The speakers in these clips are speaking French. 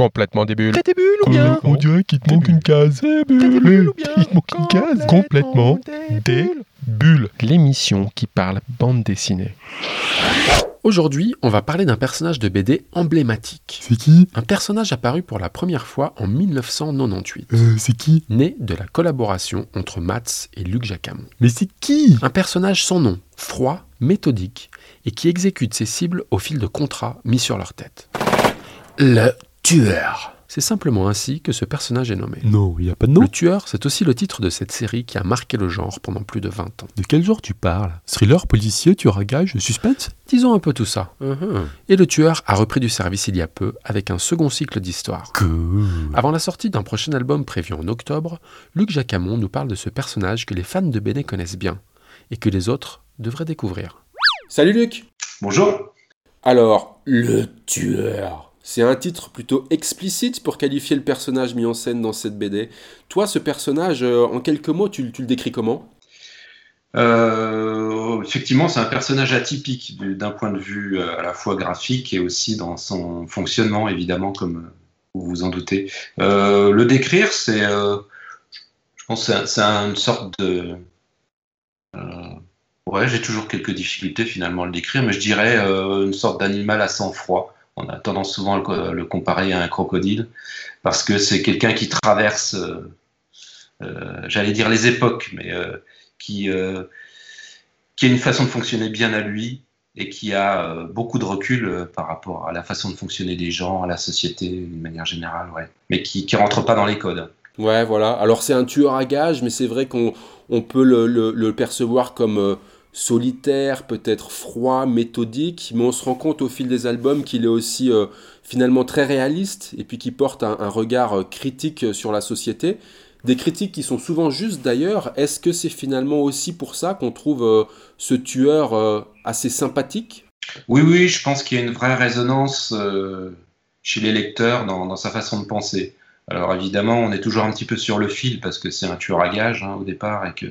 Complètement débile. T'es débile ou bien On dirait qu'il te manque une case. Ou bien Il te manque une case. Complètement débile. L'émission qui parle bande dessinée. Aujourd'hui, on va parler d'un personnage de BD emblématique. C'est qui Un personnage apparu pour la première fois en 1998, Euh, c'est qui né de la collaboration entre Mats et Luc Jacamon. Mais c'est qui Un personnage sans nom, froid, méthodique, et qui exécute ses cibles au fil de contrats mis sur leur tête. Le tueur. C'est simplement ainsi que ce personnage est nommé. Non, il a pas de nom. Le tueur, c'est aussi le titre de cette série qui a marqué le genre pendant plus de 20 ans. De quel genre tu parles? Thriller, policier, tueur à gage, suspense? Disons un peu tout ça. Et le tueur a repris du service il y a peu avec un second cycle d'histoire. Cool. Avant la sortie d'un prochain album prévu en octobre, Luc Jacamon nous parle de ce personnage que les fans de BD connaissent bien et que les autres devraient découvrir. Salut Luc Bonjour. Alors, le tueur. C'est un titre plutôt explicite pour qualifier le personnage mis en scène dans cette BD. Toi, ce personnage, euh, en quelques mots, tu, le décris comment? Euh, effectivement, c'est un personnage atypique du- d'un point de vue euh, à la fois graphique et aussi dans son fonctionnement, évidemment, comme vous vous en doutez. Le décrire, c'est, je pense, c'est un- c'est une sorte de, ouais, j'ai toujours quelques difficultés finalement à le décrire, mais je dirais une sorte d'animal à sang froid. On a tendance souvent à le, co- le comparer à un crocodile parce que c'est quelqu'un qui traverse, euh, euh, j'allais dire les époques, mais euh, qui, qui a une façon de fonctionner bien à lui et qui a beaucoup de recul par rapport à la façon de fonctionner des gens, à la société d'une manière générale, mais qui ne rentre pas dans les codes. Ouais, voilà. Alors c'est un tueur à gages, mais c'est vrai qu'on on peut le, le- percevoir comme solitaire, peut-être froid, méthodique, mais on se rend compte au fil des albums qu'il est aussi euh, finalement très réaliste et puis qui porte un, regard euh, critique sur la société. Des critiques qui sont souvent justes d'ailleurs. Est-ce que c'est finalement aussi pour ça qu'on trouve euh, ce tueur assez sympathique? Oui, oui, je pense qu'il y a une vraie résonance chez les lecteurs dans sa façon de penser. Alors évidemment, on est toujours un petit peu sur le fil parce que c'est un tueur à gages hein, au départ et que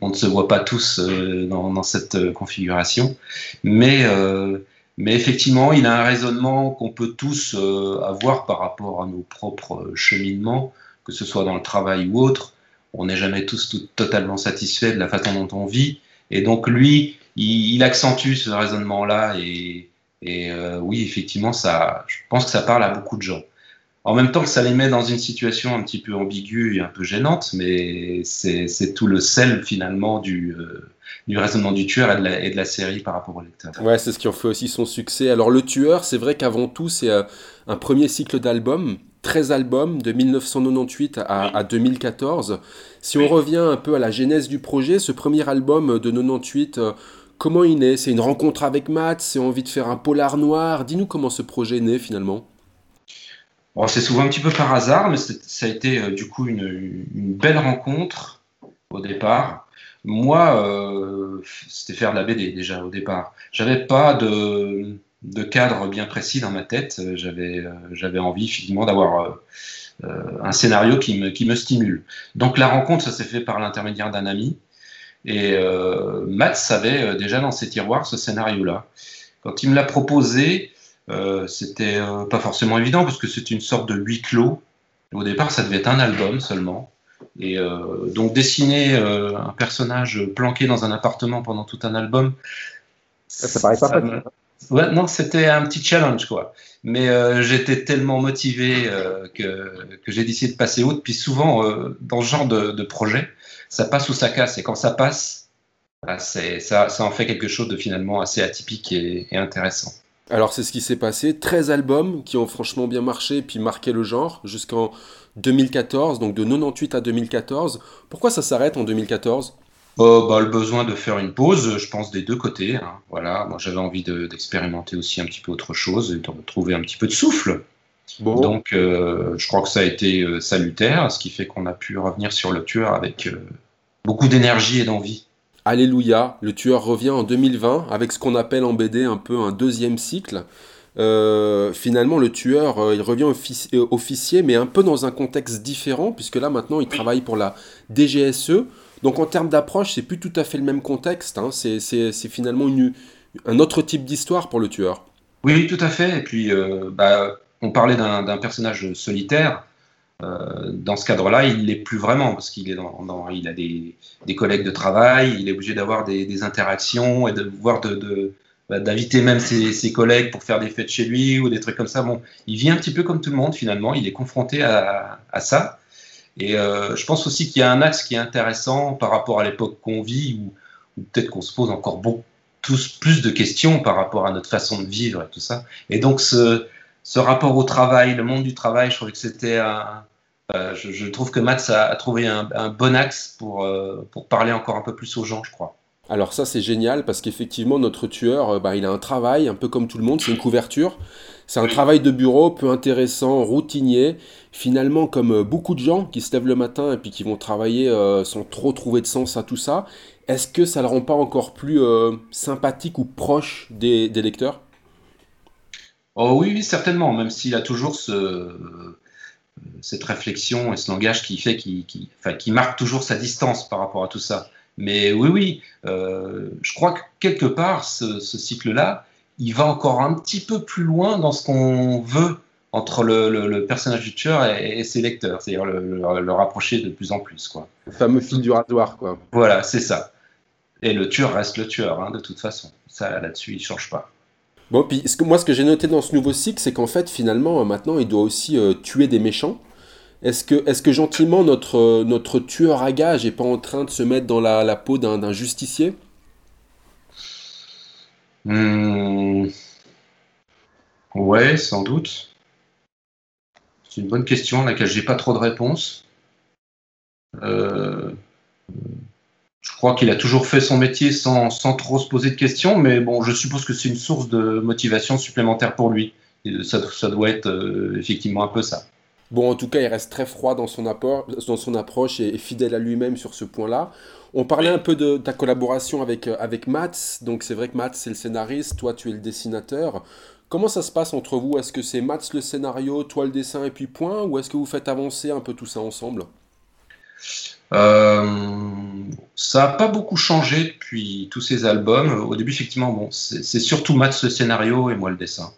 on ne se voit pas tous euh, dans, cette euh, configuration. Mais, euh, mais effectivement, il a un raisonnement qu'on peut tous avoir par rapport à nos propres cheminements, que ce soit dans le travail ou autre. On n'est jamais tous totalement satisfaits de la façon dont on vit. Et donc lui, il, accentue ce raisonnement-là et, et oui, effectivement, ça, je pense que ça parle à beaucoup de gens. En même temps que ça les met dans une situation un petit peu ambiguë et un peu gênante, mais c'est tout le sel finalement du, euh, du raisonnement du tueur et de, la, et de la série par rapport au lecteur. Ouais, c'est ce qui en fait aussi son succès. Alors le tueur, c'est vrai qu'avant tout, c'est euh, un premier cycle d'albums, 13 albums de 1998 à, à 2014. Si on revient un peu à la genèse du projet, ce premier album de 98, euh, comment il naît? C'est une rencontre avec Matt, c'est envie de faire un polar noir. Dis-nous comment ce projet naît finalement. C'est souvent un petit peu par hasard, mais ça a été euh, du coup une, belle rencontre au départ. Moi, euh, c'était faire de la BD déjà au départ. J'avais pas de, cadre bien précis dans ma tête. J'avais euh, envie finalement d'avoir un scénario qui me, stimule. Donc la rencontre, ça s'est fait par l'intermédiaire d'un ami. Et Matt savait déjà dans ses tiroirs ce scénario-là. Quand il me l'a proposé, c'était euh, pas forcément évident parce que c'est une sorte de huis clos. Au départ, ça devait être un album seulement. Et euh, donc dessiner euh, un personnage planqué dans un appartement pendant tout un album, Ça paraît pas me- Ouais, non, c'était un petit challenge quoi. Mais euh, j'étais tellement motivé euh, que, que j'ai décidé de passer outre. Puis souvent, euh, dans ce genre de, de projet, ça passe ou ça casse. Et quand ça passe, bah, ça, ça en fait quelque chose de finalement assez atypique et, et intéressant. Alors c'est ce qui s'est passé, 13 albums qui ont franchement bien marché et puis marqué le genre jusqu'en 2014, donc de 98 à 2014. Pourquoi ça s'arrête en 2014 Euh, bah, le besoin de faire une pause, je pense, des deux côtés. hein. Voilà, moi j'avais envie de- d'expérimenter aussi un petit peu autre chose et de retrouver un petit peu de souffle. Bon, Donc euh, je crois que ça a été euh, salutaire, ce qui fait qu'on a pu revenir sur le tueur avec euh, beaucoup d'énergie et d'envie. Alléluia, le tueur revient en 2020 avec ce qu'on appelle en BD un peu un deuxième cycle. Euh, finalement, le tueur, euh, il revient euh, officier, mais un peu dans un contexte différent, puisque là maintenant il travaille pour la DGSE. Donc en termes d'approche, c'est plus tout à fait le même contexte. hein. C'est- finalement un autre type d'histoire pour le tueur. Oui, tout à fait. Et puis, bah, on parlait d'un personnage solitaire. Euh, dans ce cadre-là, il l'est plus vraiment parce qu'il a des, collègues de travail, il est obligé d'avoir des, interactions et de voir bah, d'inviter même ses, collègues pour faire des fêtes chez lui ou des trucs comme ça. Bon, il vit un petit peu comme tout le monde finalement. Il est confronté à, ça. Et euh, je pense aussi qu'il y a un axe qui est intéressant par rapport à l'époque qu'on vit, où, peut-être qu'on se pose encore beaucoup, tous plus de questions par rapport à notre façon de vivre et tout ça. Et donc ce, ce rapport au travail, le monde du travail, je trouvais que c'était un, euh, je, trouve que Mats a, trouvé un, bon axe pour, euh, pour parler encore un peu plus aux gens, je crois. Alors ça c'est génial parce qu'effectivement notre tueur, euh, bah, il a un travail un peu comme tout le monde, c'est une couverture. C'est un travail de bureau peu intéressant, routinier. Finalement comme beaucoup de gens qui se lèvent le matin et puis qui vont travailler sans trop trouver de sens à tout ça, est-ce que ça ne le rend pas encore plus sympathique ou proche des, des lecteurs? Oh oui, oui, certainement, même s'il a toujours ce, cette réflexion et ce langage qui fait, qui, qui, marque toujours sa distance par rapport à tout ça. Mais oui, oui, euh, je crois que quelque part, ce, cycle-là, il va encore un petit peu plus loin dans ce qu'on veut entre le, personnage du tueur et, ses lecteurs, c'est-à-dire le, rapprocher de plus en plus. Quoi. Le fameux fil du rasoir, quoi. Voilà, c'est ça. Et le tueur reste le tueur, hein, de toute façon. Ça, là-dessus, il ne change pas. Bon, puis moi, ce que j'ai noté dans ce nouveau cycle, c'est qu'en fait, finalement, euh, maintenant, il doit aussi euh, tuer des méchants. Est-ce que, est que gentiment, notre, euh, notre tueur à gage n'est pas en train de se mettre dans la, peau d'un justicier? Hmm. Ouais, sans doute. C'est une bonne question à laquelle j'ai pas trop de réponse. Euh je crois qu'il a toujours fait son métier sans, trop se poser de questions, mais bon, je suppose que c'est une source de motivation supplémentaire pour lui. ça, doit être euh, effectivement un peu ça. Bon, en tout cas, il reste très froid dans son, apport, dans son approche et, fidèle à lui-même sur ce point-là. On parlait un peu de ta collaboration avec, euh, avec Mats. Donc, c'est vrai que Mats, c'est le scénariste, toi, tu es le dessinateur. Comment ça se passe entre vous? Est-ce que c'est Mats le scénario, toi le dessin et puis point? Ou est-ce que vous faites avancer un peu tout ça ensemble? Euh, ça n'a pas beaucoup changé depuis tous ces albums. Au début, effectivement, bon, c'est surtout Matt le scénario et moi le dessin.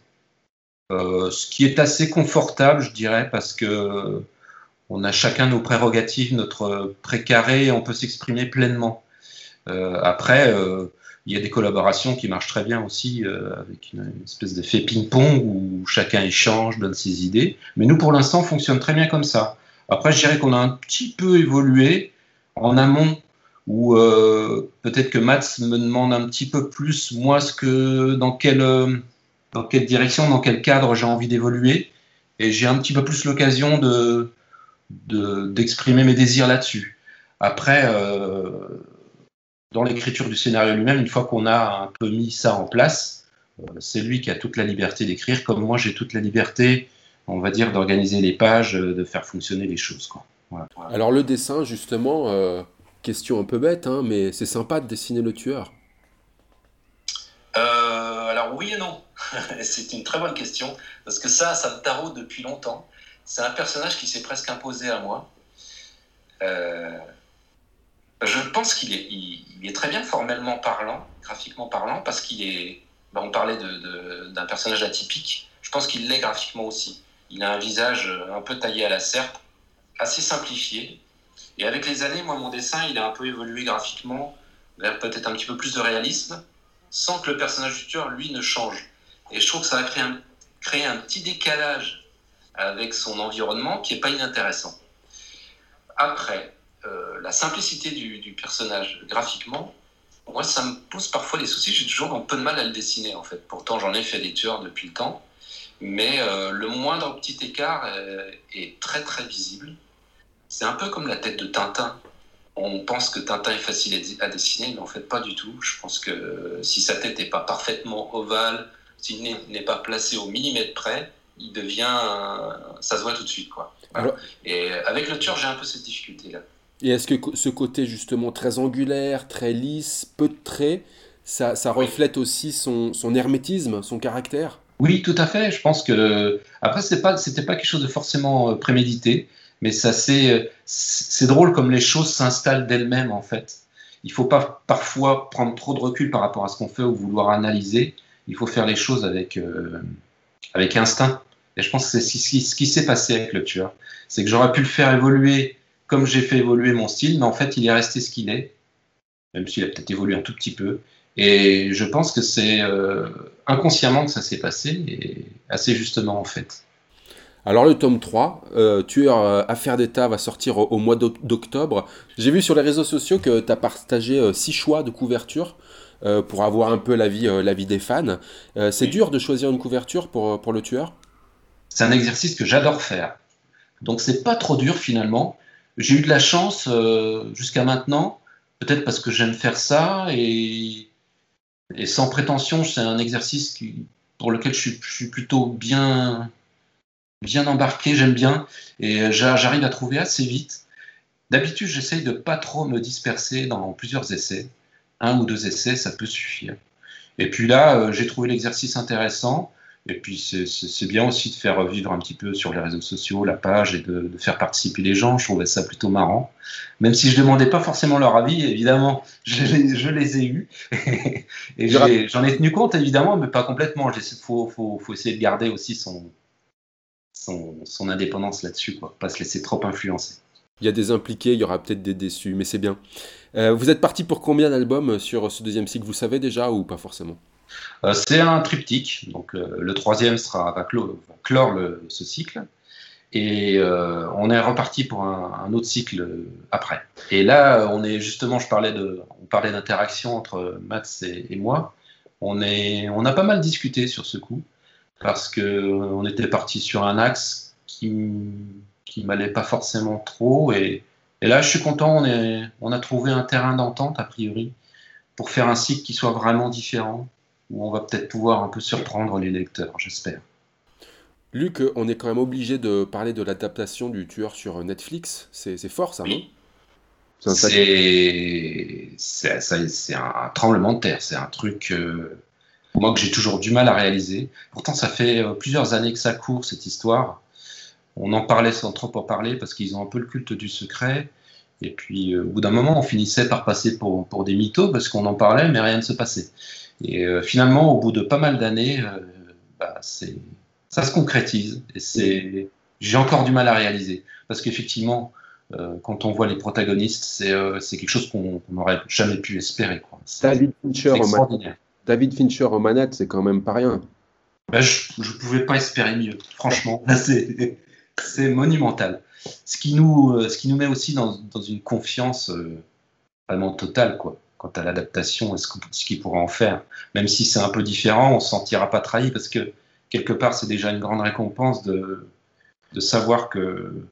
Euh, ce qui est assez confortable, je dirais, parce que on a chacun nos prérogatives, notre précaré, et on peut s'exprimer pleinement. Euh, après, il y a des collaborations qui marchent très bien aussi, avec une, espèce d'effet ping-pong où chacun échange, donne ses idées. Mais nous, pour l'instant, on fonctionne très bien comme ça. Après, je dirais qu'on a un petit peu évolué en amont, où euh, peut-être que Mats me demande un petit peu plus, moi, ce que, dans, quelle, euh, dans quelle direction, dans quel cadre j'ai envie d'évoluer. Et j'ai un petit peu plus l'occasion de, d'exprimer mes désirs là-dessus. Après, euh, dans l'écriture du scénario lui-même, une fois qu'on a un peu mis ça en place, c'est lui qui a toute la liberté d'écrire, comme moi j'ai toute la liberté on va dire, d'organiser les pages, de faire fonctionner les choses. Quoi. Alors le dessin, justement, question un peu bête, hein, mais c'est sympa de dessiner le tueur. Euh, alors oui et non. c'est une très bonne question, parce que ça, ça me taraude depuis longtemps. C'est un personnage qui s'est presque imposé à moi. je pense qu'il est, très bien formellement parlant, graphiquement parlant, parce qu'il est... Ben, on parlait d'un personnage atypique. Je pense qu'il l'est graphiquement aussi. Il a un visage un peu taillé à la serpe, assez simplifié. Et avec les années, moi, mon dessin, il a un peu évolué graphiquement vers peut-être un petit peu plus de réalisme, sans que le personnage du tueur, lui, ne change. Et je trouve que ça a créé un, petit décalage avec son environnement qui n'est pas inintéressant. Après, euh, la simplicité du, du, personnage graphiquement, moi, ça me pose parfois des soucis. J'ai toujours un peu de mal à le dessiner, en fait. Pourtant, j'en ai fait des tueurs depuis le temps mais euh, le moindre petit écart euh, est très très visible. C'est un peu comme la tête de Tintin. On pense que Tintin est facile à dessiner, mais en fait pas du tout. Je pense que si sa tête n'est pas parfaitement ovale, s'il n'est pas placé au millimètre près, il devient, ça se voit tout de suite quoi. Et avec le tueur, j'ai un peu cette difficulté là. Et est-ce que ce côté justement très angulaire, très lisse, peu de traits, ça, reflète aussi son hermétisme, son caractère? Oui, tout à fait. Je pense que après c'est pas c'était pas quelque chose de forcément euh, prémédité, mais ça c'est euh, c'est drôle comme les choses s'installent d'elles-mêmes en fait. Il faut pas parfois prendre trop de recul par rapport à ce qu'on fait ou vouloir analyser. Il faut faire les choses avec euh, instinct Et je pense que c'est ce qui, ce qui s'est passé avec le tueur. C'est que j'aurais pu le faire évoluer comme j'ai fait évoluer mon style, mais en fait, il est resté ce qu'il est, même s'il a peut-être évolué un tout petit peu. Et je pense que c'est euh, inconsciemment que ça s'est passé, et assez justement en fait. Alors le tome 3, euh, Tueur euh, Affaire d'État, va sortir au, au mois d'oc- d'octobre. J'ai vu sur les réseaux sociaux que tu as partagé 6 choix de couverture euh, pour avoir un peu l'avis euh, l'avis des fans. Euh, c'est dur de choisir une couverture pour, pour le tueur? C'est un exercice que j'adore faire. Donc c'est pas trop dur finalement. J'ai eu de la chance euh, jusqu'à maintenant, peut-être parce que j'aime faire ça et, et sans prétention, c'est un exercice qui, pour lequel je suis, je suis plutôt bien, bien embarqué, j'aime bien et euh, j'a- j'arrive à trouver assez vite. D'habitude, j'essaye de pas trop me disperser dans plusieurs essais. Un ou deux essais, ça peut suffire. Et puis là, euh, j'ai trouvé l'exercice intéressant. Et puis c'est- bien aussi de faire vivre un petit peu sur les réseaux sociaux la page et de, de faire participer les gens. Je trouvais ça plutôt marrant. Même si je demandais pas forcément leur avis, évidemment, je les, je les ai eus. et j'en ai, tenu compte, évidemment, mais pas complètement. Il faut, faut, faut essayer de garder aussi son, son, son indépendance là-dessus, quoi. Pas se laisser trop influencer. Il y a des impliqués, il y aura peut-être des déçus, mais c'est bien. Euh, vous êtes parti pour combien d'albums sur ce deuxième cycle? Vous savez déjà ou pas forcément? Euh, c'est un triptyque, donc euh, le troisième sera, va, clore, va clore le- ce cycle, et on est reparti pour un, un autre cycle après. Et là, on est justement, je parlais de, on parlait d'interaction entre Mats et, et moi. On est, on a pas mal discuté sur ce coup parce que euh, on était parti sur un axe qui, qui m'allait pas forcément trop, et, et là, je suis content. On est, on a trouvé un terrain d'entente a priori pour faire un cycle qui soit vraiment différent où on va peut-être pouvoir un peu surprendre les lecteurs, j'espère. Luc, on est quand même obligé de parler de l'adaptation du tueur sur Netflix. C'est c'est fort ça, non? Oui. C'est un sacré- C'est c'est- ça- c'est un tremblement de terre, c'est un truc euh, moi que j'ai toujours du mal à réaliser. Pourtant, ça fait euh, plusieurs années que ça court cette histoire. On en parlait sans trop en parler parce qu'ils ont un peu le culte du secret. Et puis, euh, au bout d'un moment, on finissait par passer pour, pour des mythos parce qu'on en parlait, mais rien ne se passait. Et euh, finalement, au bout de pas mal d'années, euh, bah, c'est- ça se concrétise. Et c'est, j'ai encore du mal à réaliser. Parce qu'effectivement, euh, quand on voit les protagonistes, c'est c'est quelque chose qu'on n'aurait jamais pu espérer. quoi. C'est David Fincher, extraordinaire. David Fincher en manette, c'est quand même pas rien. Bah, je ne pouvais pas espérer mieux, franchement. C'est monumental. Ce qui, nous, euh, ce qui nous met aussi dans, une confiance euh, vraiment totale quoi, quant à l'adaptation et ce qu'il pourra en faire. Même si c'est un peu différent, on ne se sentira pas trahi parce que quelque part, c'est déjà une grande récompense de, savoir que,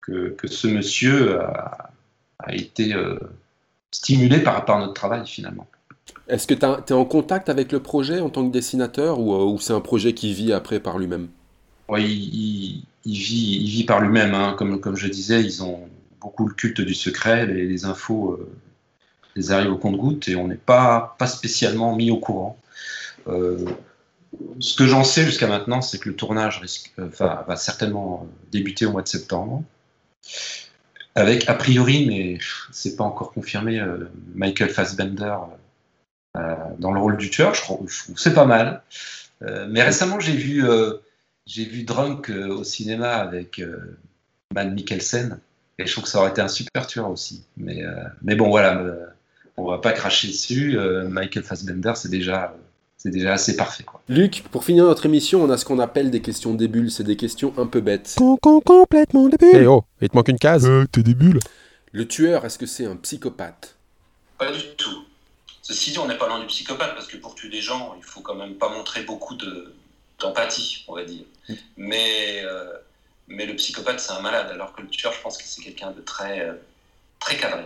que, ce monsieur a, été euh, stimulé par à notre travail finalement. Est-ce que tu es en contact avec le projet en tant que dessinateur ou, euh, c'est un projet qui vit après par lui-même? Oui, il, vit, par lui-même. hein. Comme, je disais, ils ont beaucoup le culte du secret. Les, infos euh, arrivent au compte-gouttes et on n'est pas, pas spécialement mis au courant. Euh, ce que j'en sais jusqu'à maintenant, c'est que le tournage euh, va, va certainement débuter au mois de septembre. Avec, a priori, mais c'est pas encore confirmé, Michael Fassbender dans le rôle du tueur. Je trouve, je trouve que c'est pas mal. Euh, mais récemment, j'ai vu, euh, j'ai vu Drunk euh, au cinéma avec euh, Matt Mikkelsen et je trouve que ça aurait été un super tueur aussi. Mais, euh, mais bon, voilà, euh, on va pas cracher dessus. Euh, Michael Fassbender, c'est déjà, c'est déjà assez parfait. Quoi. Luc, pour finir notre émission, on a ce qu'on appelle des questions débules. C'est des questions un peu bêtes. complètement débile. Eh oh, il te manque une case. Euh, t'es des bulles. Le tueur, est-ce que c'est un psychopathe? Pas du tout. Ceci dit, on n'est pas loin du psychopathe parce que pour tuer des gens, il faut quand même pas montrer beaucoup de- d'empathie, on va dire. Mais, euh, mais le psychopathe, c'est un malade, alors que le tueur, je pense que c'est quelqu'un de très, euh, très cadré,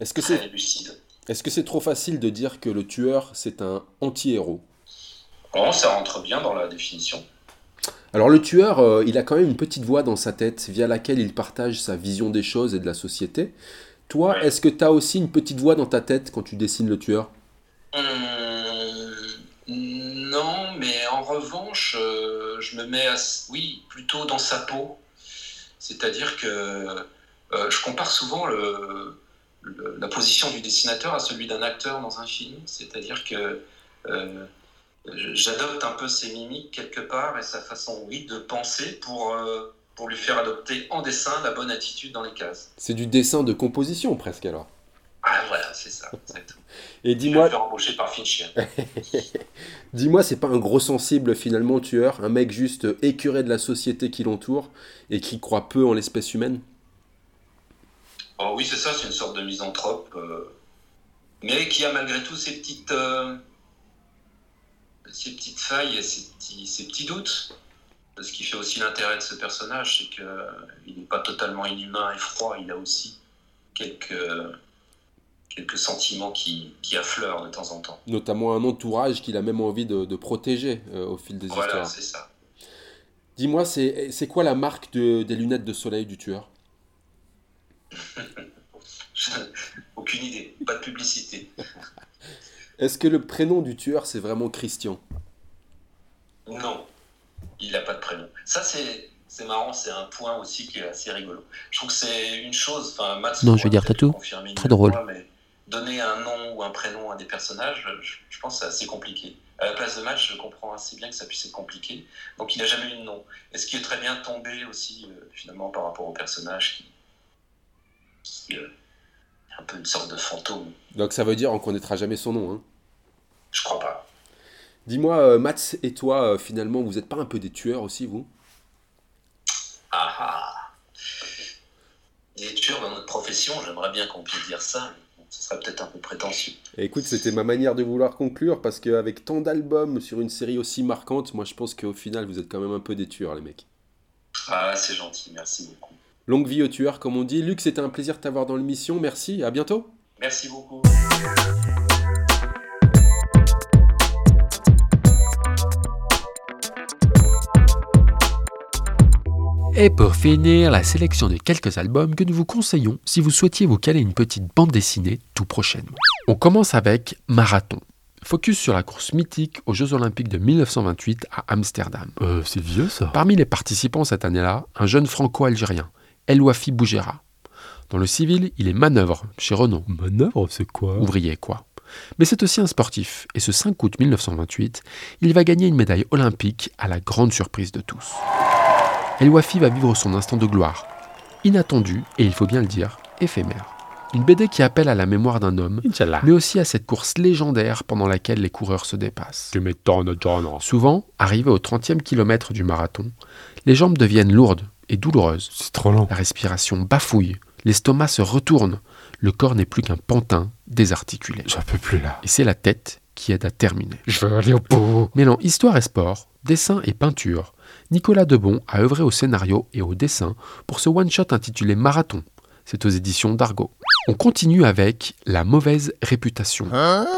Est-ce que c'est très lucide. est -ce c'est trop facile de dire que le tueur, c'est un anti-héros? Bon, ça rentre bien dans la définition. Alors le tueur, euh, il a quand même une petite voix dans sa tête via laquelle il partage sa vision des choses et de la société. Toi, Ouais. est-ce que tu as aussi une petite voix dans ta tête quand tu dessines le tueur? Hum, non, mais en revanche, euh, je me mets, à, oui, plutôt dans sa peau. C'est-à-dire que euh, je compare souvent le, le- la position du dessinateur à celui d'un acteur dans un film. C'est-à-dire que euh, j'adopte un peu ses mimiques quelque part et sa façon, oui, de penser pour, euh, pour lui faire adopter en dessin la bonne attitude dans les cases. C'est du dessin de composition presque alors. Ah voilà, c'est ça, exactement. Et dis-moi. Je vais embaucher par Fincher. dis-moi, c'est pas un gros sensible finalement tueur, un mec juste écuré de la société qui l'entoure et qui croit peu en l'espèce humaine? Oh oui, c'est ça, c'est une sorte de misanthrope, euh, mais qui a malgré tout ses petites, euh, ses petites failles et ses petits, ses petits doutes. Ce qui fait aussi l'intérêt de ce personnage, c'est qu'il n'est pas totalement inhumain et froid, il a aussi quelques, quelques sentiments qui, qui, affleurent de temps en temps. Notamment un entourage qu'il a même envie de, de protéger euh, au fil des voilà, histoires. Voilà, c'est ça. Dis-moi, c'est quoi la marque de, des lunettes de soleil du tueur? Aucune idée, pas de publicité. Est-ce que le prénom du tueur, c'est vraiment Christian? Non, il n'a pas de prénom. Ça, c'est, c'est marrant, c'est un point aussi qui est assez rigolo. Je trouve que c'est une chose, enfin, Matt, non, je veux dire Tatou, très drôle. Fois, mais donner un nom ou un prénom à des personnages, je, je pense que c'est assez compliqué. À la place de match, je comprends assez bien que ça puisse être compliqué. Donc, il n'a jamais eu de nom. Et ce qui est très bien tombé aussi, euh, finalement, par rapport au personnage qui, qui euh, est un peu une sorte de fantôme. Donc, ça veut dire qu'on connaîtra jamais son nom, hein? Je crois pas. Dis-moi, euh, Mats et toi, euh, finalement, vous n'êtes pas un peu des tueurs aussi, vous? Ah ah Des tueurs dans notre profession, j'aimerais bien qu'on puisse dire ça. Mais ce serait peut-être un peu prétentieux. Et écoute, c'était ma manière de vouloir conclure, parce qu'avec tant d'albums sur une série aussi marquante, moi je pense qu'au final, vous êtes quand même un peu des tueurs, les mecs. Ah, c'est gentil, merci beaucoup. Longue vie aux tueurs, comme on dit. Luc, c'était un plaisir de t'avoir dans l'émission. Merci, à bientôt. Merci beaucoup. Et pour finir, la sélection de quelques albums que nous vous conseillons si vous souhaitiez vous caler une petite bande dessinée tout prochainement. On commence avec Marathon. Focus sur la course mythique aux Jeux Olympiques de 1928 à Amsterdam. Euh, c'est vieux ça. Parmi les participants cette année-là, un jeune franco-algérien, El Wafi Bougera. Dans le civil, il est manœuvre chez Renault. Manœuvre, c'est quoi? Ouvrier, quoi. Mais c'est aussi un sportif, et ce 5 août 1928, il va gagner une médaille olympique à la grande surprise de tous. El Wafi va vivre son instant de gloire, inattendu et il faut bien le dire, éphémère. Une BD qui appelle à la mémoire d'un homme, mais aussi à cette course légendaire pendant laquelle les coureurs se dépassent. Tu. Souvent, arrivé au 30e kilomètre du marathon, les jambes deviennent lourdes et douloureuses. C'est trop lent. La respiration bafouille, l'estomac se retourne, le corps n'est plus qu'un pantin désarticulé. J'en peux plus là. Et c'est la tête qui aide à terminer. Je veux aller au bout. Mêlant histoire et sport, dessin et peinture, Nicolas Debon a œuvré au scénario et au dessin pour ce one-shot intitulé Marathon. C'est aux éditions d'Argo. On continue avec La mauvaise réputation,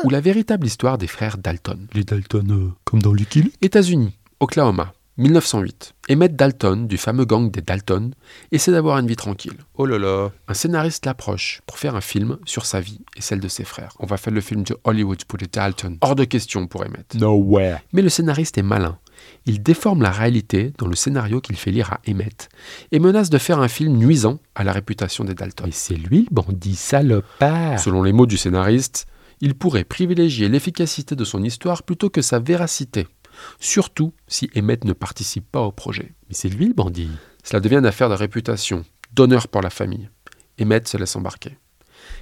ou la véritable histoire des frères Dalton. Les Dalton, euh, comme dans Lucky États-Unis, Oklahoma, 1908. Emmett Dalton, du fameux gang des Dalton, essaie d'avoir une vie tranquille. Oh là là. Un scénariste l'approche pour faire un film sur sa vie et celle de ses frères. On va faire le film de Hollywood pour les Dalton. Hors de question pour Emmett. No way. Mais le scénariste est malin. Il déforme la réalité dans le scénario qu'il fait lire à Emmett et menace de faire un film nuisant à la réputation des Dalton. Et c'est lui le bandit salopard. Selon les mots du scénariste, il pourrait privilégier l'efficacité de son histoire plutôt que sa véracité, surtout si Emmett ne participe pas au projet. Mais c'est lui le bandit. Cela devient une affaire de réputation, d'honneur pour la famille. Emmett se laisse embarquer.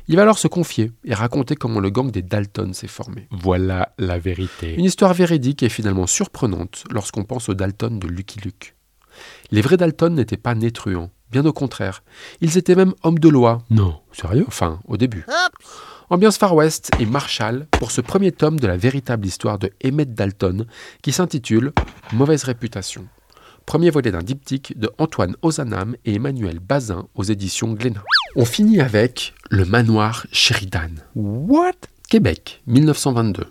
Il va alors se confier et raconter comment le gang des Dalton s'est formé. Voilà la vérité. Une histoire véridique et finalement surprenante lorsqu'on pense aux Dalton de Lucky Luke. Les vrais Dalton n'étaient pas nés truands, bien au contraire. Ils étaient même hommes de loi. Non, sérieux? Enfin, au début. Ambiance Far West et Marshall pour ce premier tome de la véritable histoire de Emmett Dalton qui s'intitule Mauvaise réputation. Premier volet d'un diptyque de Antoine Ozanam et Emmanuel Bazin aux éditions Glénat. On finit avec Le manoir Sheridan. What? Québec, 1922.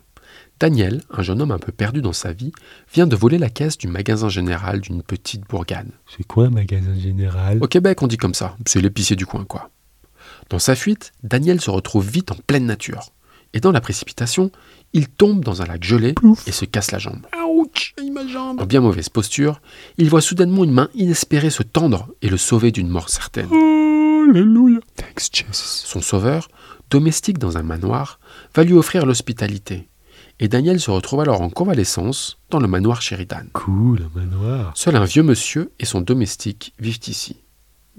Daniel, un jeune homme un peu perdu dans sa vie, vient de voler la caisse du magasin général d'une petite bourgade. C'est quoi un magasin général? Au Québec, on dit comme ça, c'est l'épicier du coin, quoi. Dans sa fuite, Daniel se retrouve vite en pleine nature. Et dans la précipitation, il tombe dans un lac gelé Plouf. et se casse la jambe. Ouch Ma jambe En bien mauvaise posture, il voit soudainement une main inespérée se tendre et le sauver d'une mort certaine. Alléluia Thanks, Jesus. Son sauveur, domestique dans un manoir, va lui offrir l'hospitalité. Et Daniel se retrouve alors en convalescence dans le manoir Sheridan. Cool, un manoir. Seul un vieux monsieur et son domestique vivent ici.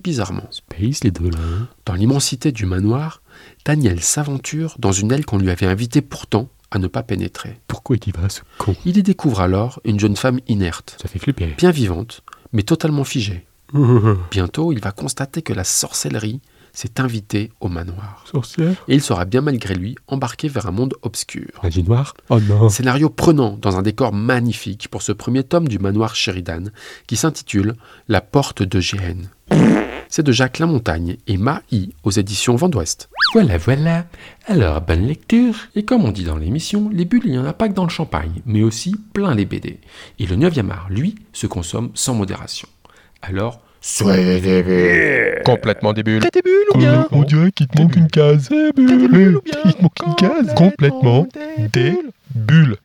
Bizarrement, Space, les deux là. hein. dans l'immensité du manoir, Daniel s'aventure dans une aile qu'on lui avait invité pourtant à ne pas pénétrer. Pourquoi il y va, ce con? Il y découvre alors une jeune femme inerte, Ça fait flipper. bien vivante, mais totalement figée. Bientôt, il va constater que la sorcellerie s'est invitée au manoir. Sorcière Et il sera bien malgré lui embarqué vers un monde obscur. Magie noire Oh non Scénario prenant dans un décor magnifique pour ce premier tome du manoir Sheridan qui s'intitule La porte de GN. C'est de Jacques Lamontagne et Maï aux éditions Vent d'Ouest. Voilà, voilà. Alors, bonne lecture. Et comme on dit dans l'émission, les bulles, il n'y en a pas que dans le champagne, mais aussi plein les BD. Et le 9e art, lui, se consomme sans modération. Alors, soyez des bulles. Complètement des bulles. T'es des bulles ou bien On dirait qu'il te manque une case. T'es des bulles ou bien Il te manque une case. Complètement des bulles.